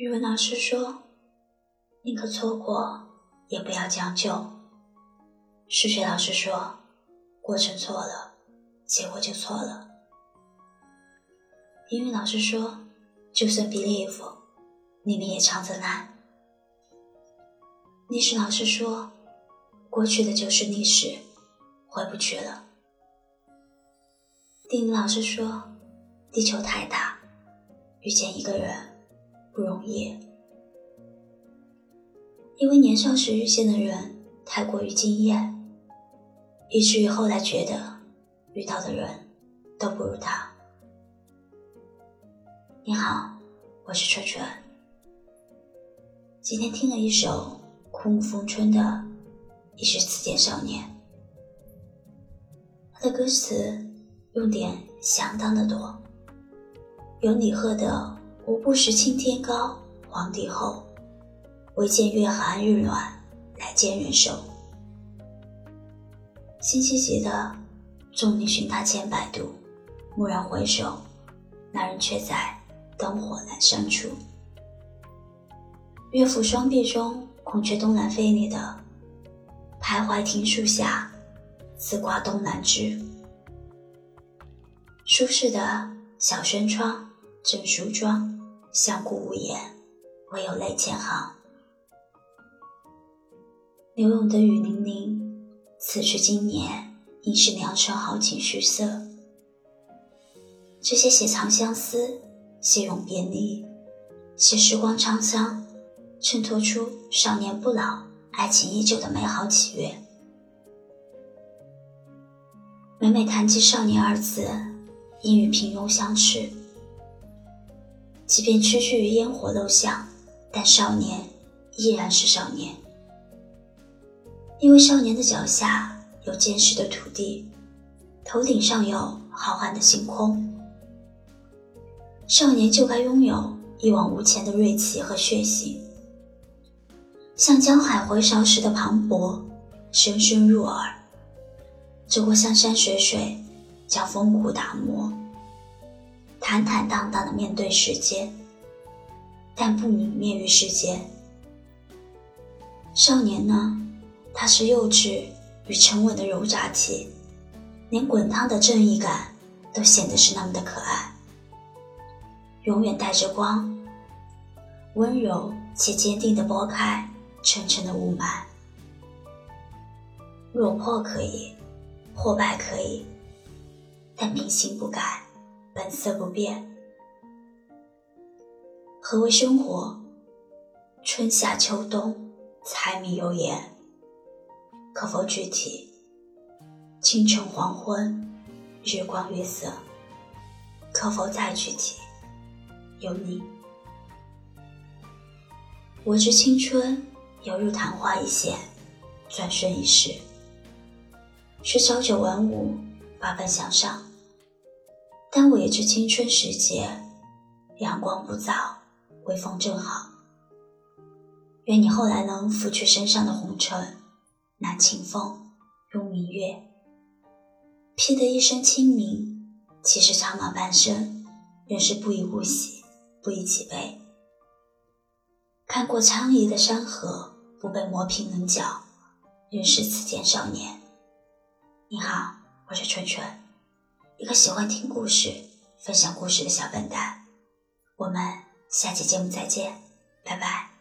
语文老师说：“宁可错过，也不要将就。”数学老师说：“过程错了，结果就错了。”英语老师说：“就算 believe，里面也藏着难。”历史老师说：“过去的就是历史，回不去了。”地理老师说：“地球太大，遇见一个人不容易。因为年少时遇见的人太过于惊艳，以至于后来觉得遇到的人都不如他。”你好，我是春春。今天听了一首。枯木逢春的，一是此间少年。他的歌词用典相当的多，有李贺的“无不识青天高，皇帝厚，唯见月寒日暖，来见人瘦”。辛弃疾的“众里寻他千百度，蓦然回首，那人却在灯火阑珊处”。乐府双璧中。孔雀东南飞里的徘徊庭树下，自挂东南枝。舒适的小轩窗，正梳妆，相顾无言，唯有泪千行。柳永的雨霖铃，此去经年，应是良辰好景虚设。这些写长相思，写永别离，写时光沧桑。衬托出少年不老、爱情依旧的美好喜悦。每每谈及“少年”二字，应与平庸相斥。即便屈居于烟火陋巷，但少年依然是少年，因为少年的脚下有坚实的土地，头顶上有浩瀚的星空。少年就该拥有一往无前的锐气和血性。像江海回潮时的磅礴，声声入耳；走过山山水水，将风骨打磨，坦坦荡荡的面对世间，但不泯灭于世间。少年呢？他是幼稚与沉稳的柔杂体，连滚烫的正义感都显得是那么的可爱，永远带着光，温柔且坚定地拨开。沉沉的雾霾，落魄可以，破败可以，但秉性不改，本色不变。何为生活？春夏秋冬，柴米油盐，可否具体？清晨黄昏，日光月色，可否再具体？有你，我之青春。犹如昙花一现，转瞬即逝。是朝九晚五，八般向上。但我也知青春时节，阳光不燥，微风正好。愿你后来能拂去身上的红尘，揽清风，拥明月，披得一身清明。其实苍老半生，仍是不以物喜，不以己悲。看过苍夷的山河，不被磨平棱角，仍是此间少年。你好，我是春春，一个喜欢听故事、分享故事的小笨蛋。我们下期节目再见，拜拜。